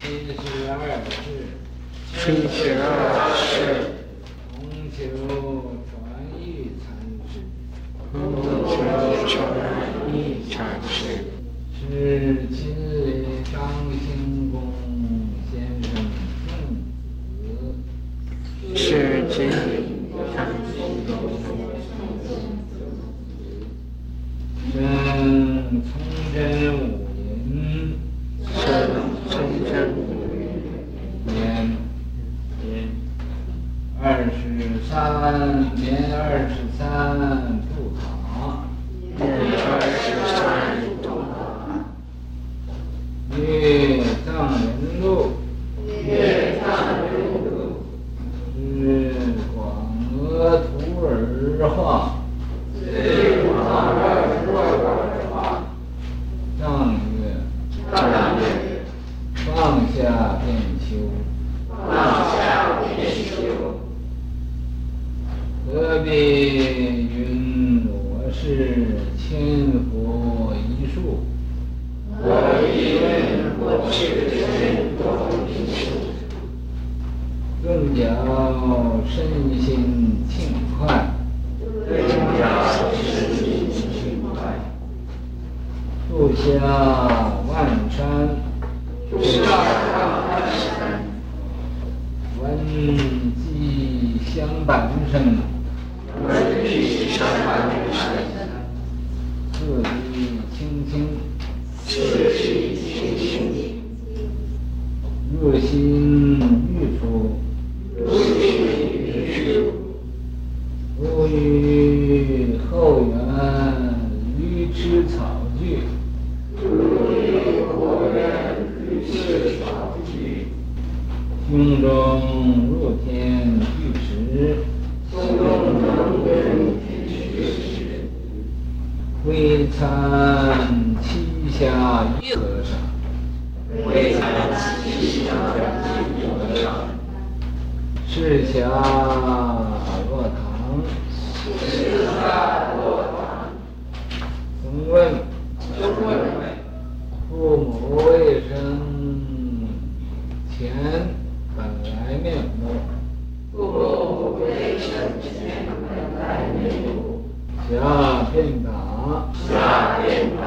七十二世，七十二世，弘修传义禅师，弘修传义禅师，是亲二十三年二十三度塔，年二十三度塔，月藏人路，月藏人路，是广额徒儿化，是广额徒儿化，藏月藏月，放下便修，放下便修，何必云我是千佛一树？何必云我是千佛一树？更教身心轻快，更教身心轻快，树下万山，树下万山，闻鸡相伴声，行堂，释迦落堂，曾问曾问父母未生前本来面目，父母未生前本来面目，下便答，下便答，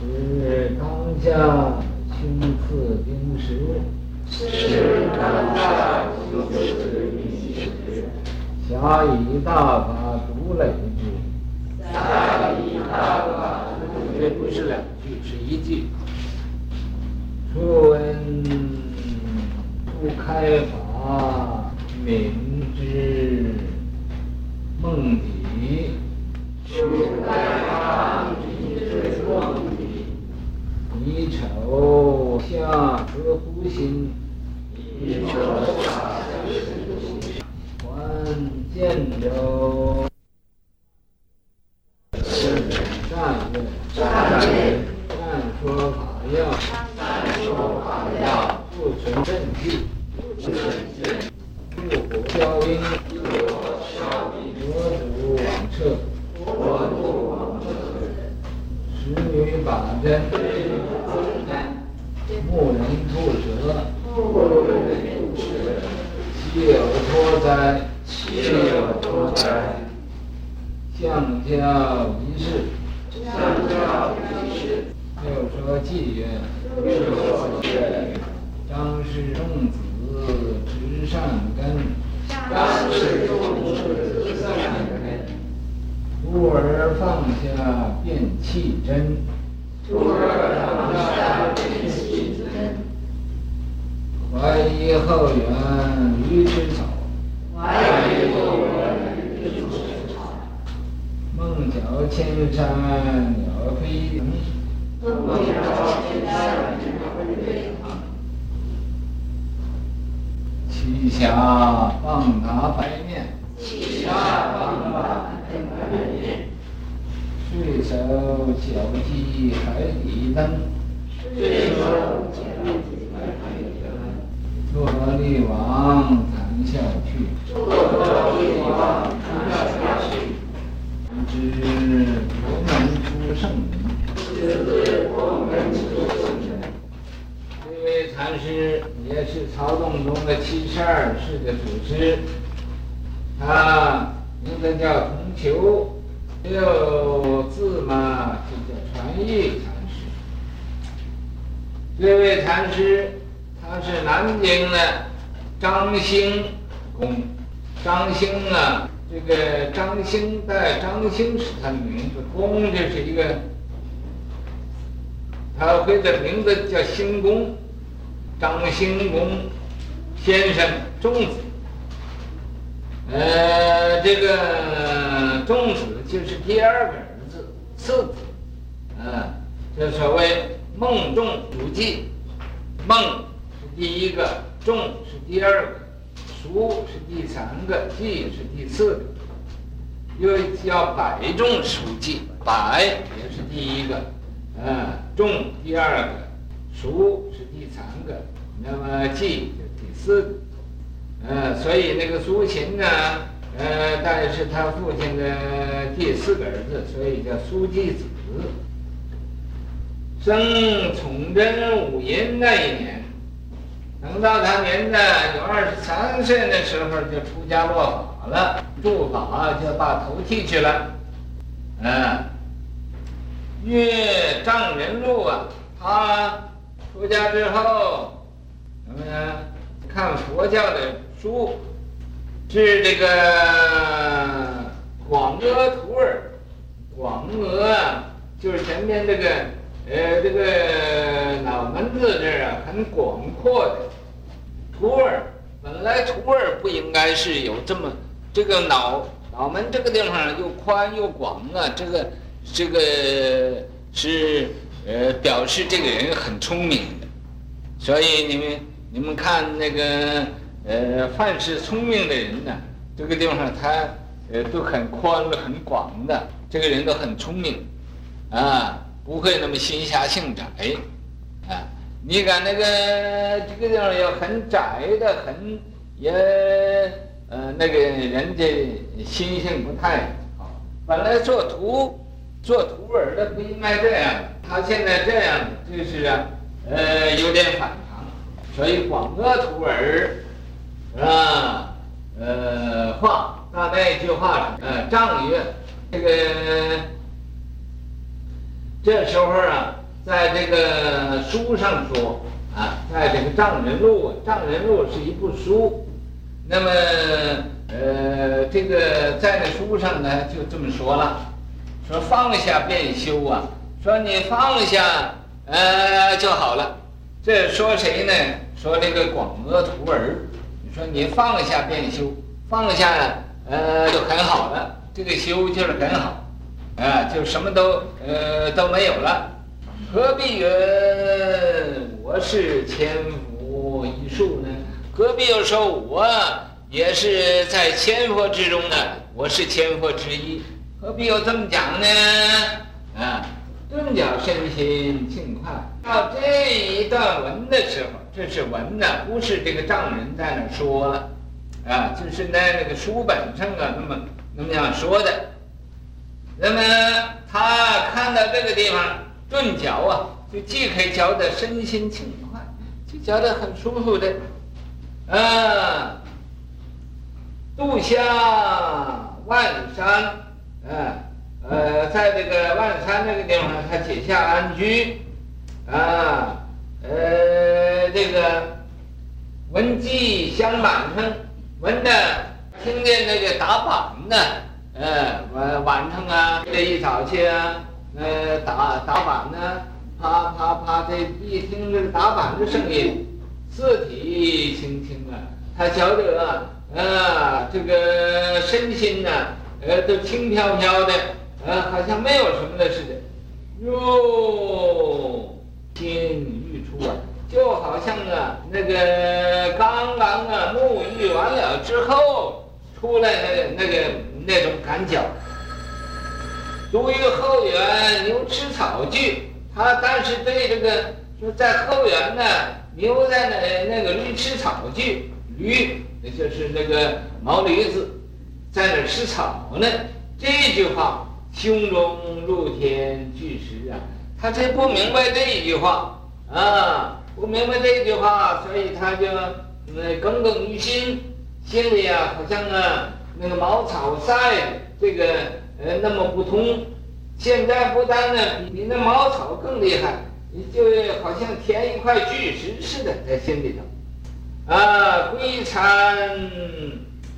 是当下青次冰石，是当下青次冰石，暇以大法独累之。暇以大法独累这不是两句，是一句。初闻不开7 you. 张氏种子植善根，张氏种子植善根，徒儿放下便气真，徒儿放下便契真，怀疑后缘鱼池草，怀疑后缘鱼池草，梦晓千山鸟飞。腾，梦晓千山鸟飞。腾，栖霞放达白面，栖霞放达白面，睡手巧击海底灯，秃王谈笑去，秃王谈笑去，知佛门出圣人，知佛门出圣人，摧残禅师也是曹洞宗的七十二世的祖师，他名字叫同求，又字嘛就叫传玉禅师。这位禅师他是南京的张兴公，张兴啊，这个张兴在张兴是他的名字，公就是一个。他会的名字叫兴公，张兴公先生仲子。呃，这个仲子就是第二个儿子，次子。嗯，这所谓孟仲叔季，孟是第一个，仲是第二个，叔是第三个，季是第四个。又叫百仲叔季，百也是第一个。嗯，仲第二个，叔是第三个，那么季是第四个。嗯，所以那个苏秦呢，呃，但是他父亲的第四个儿子，所以叫苏季子。生崇祯五寅那一年，等到他年呢有二十三岁的时候，就出家落法了，住法就把头剃去了。嗯。阅丈人录啊，他出家之后，什么呢？看佛教的书，是这个广阿图尔，广阿就是前面这个，呃，这个脑门子这儿啊，很广阔的。图尔本来图尔不应该是有这么这个脑脑门这个地方又宽又广啊，这个。这个是呃表示这个人很聪明的，所以你们你们看那个呃凡是聪明的人呢，这个地方他呃都很宽很广的，这个人都很聪明，啊不会那么心狭性窄，啊你看那个这个地方要很窄的很也呃那个人家心性不太好，本来做徒。做徒儿的不应该这样，他现在这样就是啊，呃，有点反常，所以广阿图尔，啊，呃，话那那句话是，呃，丈曰，这个这时候啊，在这个书上说啊，在这个丈人录，丈人录是一部书，那么呃，这个在那书上呢就这么说了。说放下便修啊！说你放下，呃就好了。这说谁呢？说这个广阿图尔。你说你放下便修，放下呃就很好了。这个修就是很好，啊、就什么都呃都没有了。何必云我是千佛一数呢？何必又说我也是在千佛之中呢？我是千佛之一。何必又这么讲呢？啊，顿觉身心轻快。到这一段文的时候，这是文呢，不是这个丈人在那说了，啊，就是在那个书本上啊，那么那么样说的。那么他看到这个地方，顿脚啊，就既可以觉得身心轻快，就觉得很舒服的，啊，度下万山。嗯，呃，在这个万山这个地方，他结下安居，啊，呃，这个闻鸡相板声，闻的听见那个打板呢，呃，晚晚上啊，这一早去啊，呃，打打板呢，啪啪啪，这一听这个打板的声音，四体轻轻啊，他晓得啊，啊，这个身心呢。呃，都轻飘飘的，呃，好像没有什么的似的，哟，心欲出啊，就好像啊，那个刚刚啊沐浴完了之后出来的那个那种感觉。独于后园牛吃草具，他但是对这个说在后园呢，牛在那那个驴吃草具，驴那就是那个毛驴子。在那吃草呢？这句话胸中露天巨石啊！他这不明白这一句话啊！不明白这句话，所以他就那耿耿于心，心里啊好像啊那个茅草塞这个呃那么不通。现在不但呢比比那茅草更厉害，你就好像填一块巨石似的在心里头。啊，归参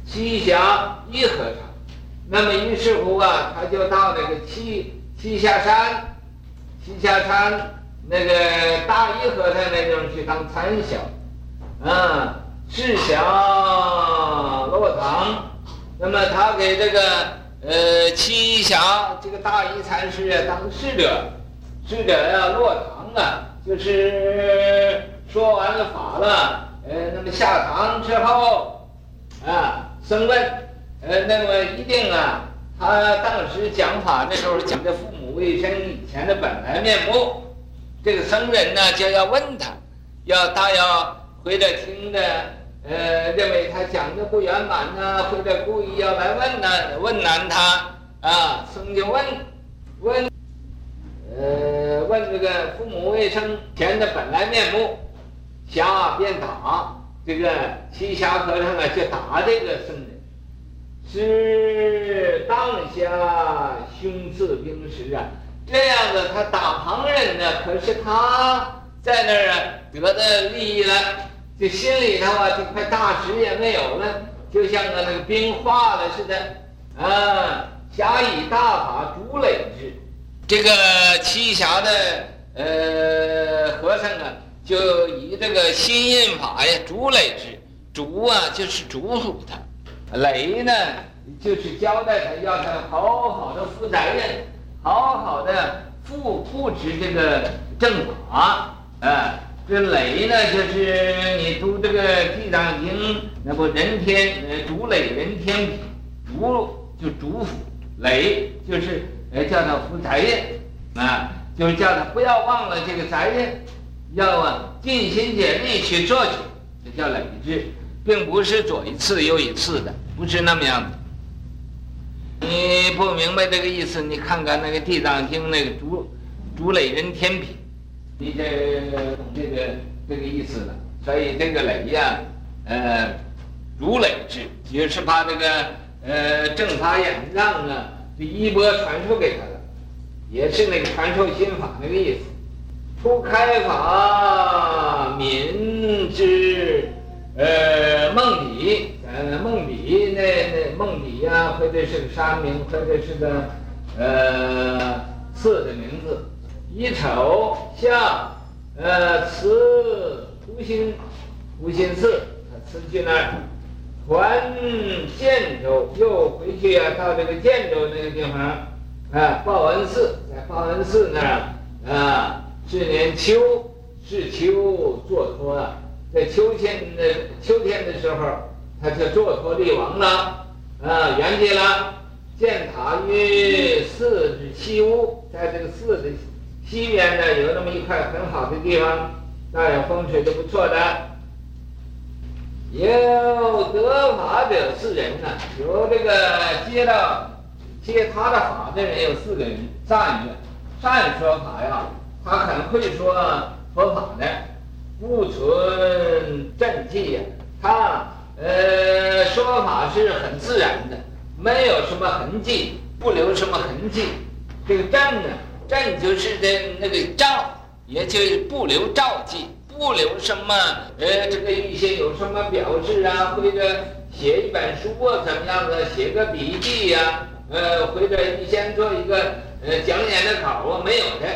栖霞一和尚，那么于是乎啊，他就到那个栖栖霞山，栖霞山那个大一和尚那地方去当参晓，啊，侍讲落堂，那么他给这个。呃，栖霞这个大一禅师啊，当侍者，侍者要落堂啊，就是说完了法了，呃，那么下堂之后，啊，僧问，呃，那么一定啊，他当时讲法的时候讲的父母未生以前的本来面目，这个僧人呢就要问他，要他要回来听的。呃，认为他讲的不圆满呢，或者故意要来问呢，问难他啊，僧就问问，呃，问这个父母未生前的本来面目，霞便打这个栖霞和尚啊，就打这个僧人，是当下凶刺冰石啊，这样子他打旁人呢，可是他在那儿啊得的利益了。这心里头啊，这块大石也没有了，就像个那个冰化了似的。啊，侠以大法筑垒之，这个栖霞的呃和尚啊，就以这个心印法呀筑垒之，筑啊就是嘱咐他，垒呢就是交代他要他好好的负责任，好好的布布置这个正法啊。这累呢，就是你读这个《地藏经》，那不人天呃，主垒人天品，嘱就嘱咐，垒就是呃叫他负责任啊，就是叫他不要忘了这个责任，要啊尽心竭力去做去，这叫累制，并不是左一次右一次的，不是那么样的。你不明白这个意思，你看看那个《地藏经》那个主主垒人天品。你这懂这个这个意思了，所以这个垒呀，呃，如垒之，也是把这个呃正法眼藏啊，这衣钵传授给他了，也是那个传授心法那个意思。初开法民之，呃，梦底，呃，梦底那那梦底呀，或者是个山名，或者是个呃寺的名字。一瞅像，呃，辞湖心，湖心寺，他辞去那儿，还建州，又回去啊，到这个建州那个地方，啊，报恩寺，在报恩寺那儿，啊，是年秋，是秋坐脱啊，在秋天的秋天的时候，他就坐脱立王了，啊，圆寂了，建塔于寺之西屋，在这个寺的。西边呢，有那么一块很好的地方，那有风水都不错的。有得法者四人呢，有这个接到接他的法的人有四个人。善曰，善说法呀，他很会说佛法的，不存正气呀。他呃说法是很自然的，没有什么痕迹，不留什么痕迹。这个正呢？正就是的那个照，也就是不留照迹，不留什么呃，这个一些有什么表示啊，或者写一本书啊，怎么样的，写个笔记呀、呃，或者你先做一个呃讲演的稿啊，没有的。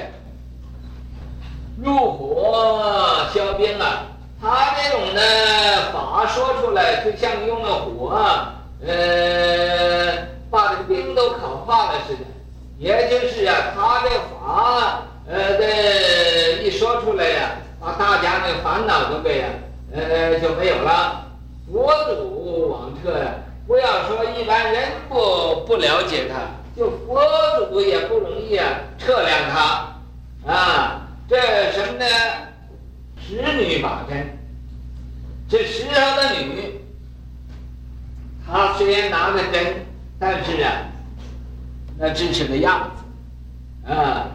入火消冰啊，他这种的法说出来，就像用了火，呃，把这个冰都烤化了似的。也就是啊，他的法，呃，这一说出来呀，把大家的烦恼都给，呃，就没有了。佛祖往彻呀，不要说一般人不不了解他，就佛祖也不容易啊测量他，啊，这什么呢？石女把针，这石上的女，她虽然拿着针，但是啊。那真是个样子，啊，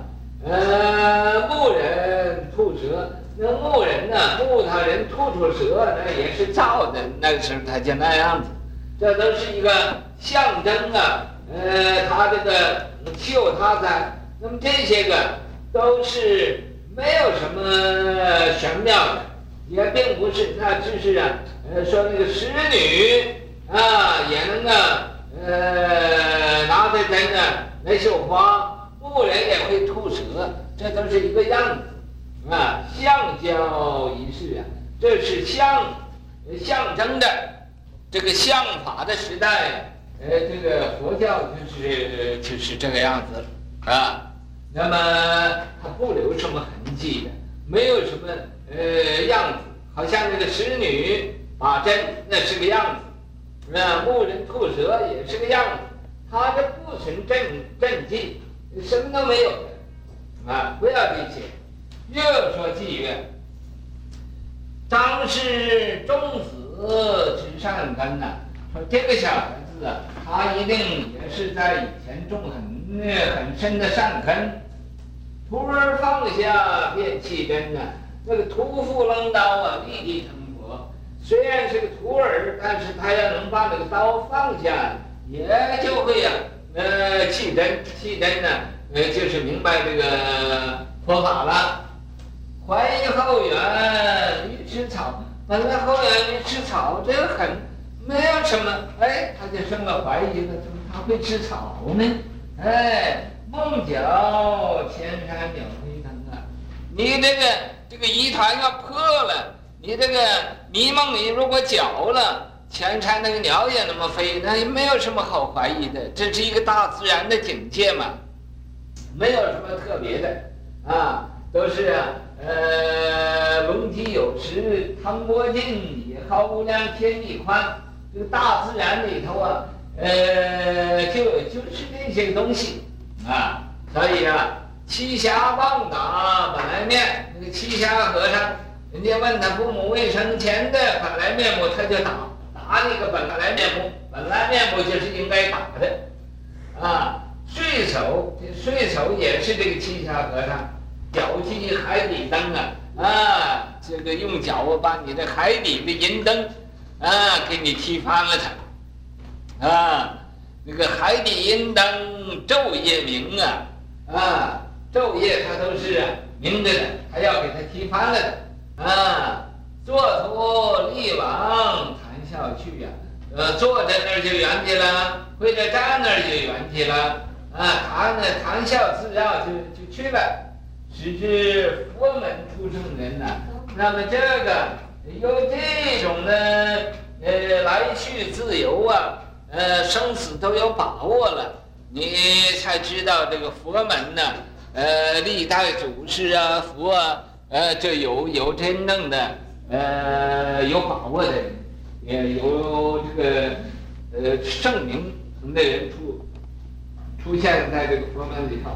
呃，木人吐舌，那木人呢，木头人吐出舌，那也是造的，那个时候他就那样子，这都是一个象征啊。呃，他这个秀他在，那么这些个都是没有什么玄妙的，也并不是，那只是啊，呃，说那个使女啊，也能啊，呃，拿着针呢来绣花，木人也会吐舌，这都是一个样子啊，相交一事啊，这是象象征的这个相法的时代。呃，这个佛教就是就是这个样子啊。那么它不留什么痕迹的，没有什么呃样子，好像那个侍女把针，那是个样子，那，木人吐舌也是个样子，他这不存正正气，什么都没有啊！不要理解。又说妓院，张氏种子之善根呐，说这个小孩子啊。他一定也是在以前种很很深的善根，徒儿放下便弃针呐，那个徒负楞刀啊，立地成。虽然是个徒儿，但是他要能把那个刀放下，也就会呀、呃，气真气真呢，呃，就是明白这个佛法了。怀疑后园欲吃草，本来后园欲吃草，这个很。没有什么，哎，他就生了怀疑了，怎么他会吃草呢？哎，梦觉千山鸟飞腾啊！你这个这个仪坛要破了，你这个迷梦里如果搅了，前山那个鸟也那么飞，那也没有什么好怀疑的，这是一个大自然的境界嘛，没有什么特别的，啊，都是啊，呃，龙体有时，汤波尽，野浩无量，天地宽。这个大自然里头啊，呃，就就是这些东西啊，所以啊，栖霞棒打本来面，那个栖霞和尚，人家问他父母未生前的本来面目，他就打打那个本来面目，本来面目就是应该打的，啊，岁首这岁首也是这个栖霞和尚，脚踢海底灯啊，啊，这个用脚把你的海底的银灯。啊，给你踢翻了它，啊，那个海底银灯昼夜明啊，啊，昼夜它都是明着的，还要给它踢翻了的，啊，坐脱立往谈笑去呀，呃，坐在那儿就圆寂了，或者站那儿就圆寂了，啊，谈呢谈笑自要就就去了，使之佛门出圣人呐，那么这个。有这种呢，呃，来去自由啊，呃，生死都有把握了，你才知道这个佛门呢，呃，历代祖师啊，佛啊，呃，就有有真正的，呃，有把握的，也有这个，呃，圣明的人出出现在这个佛门里头。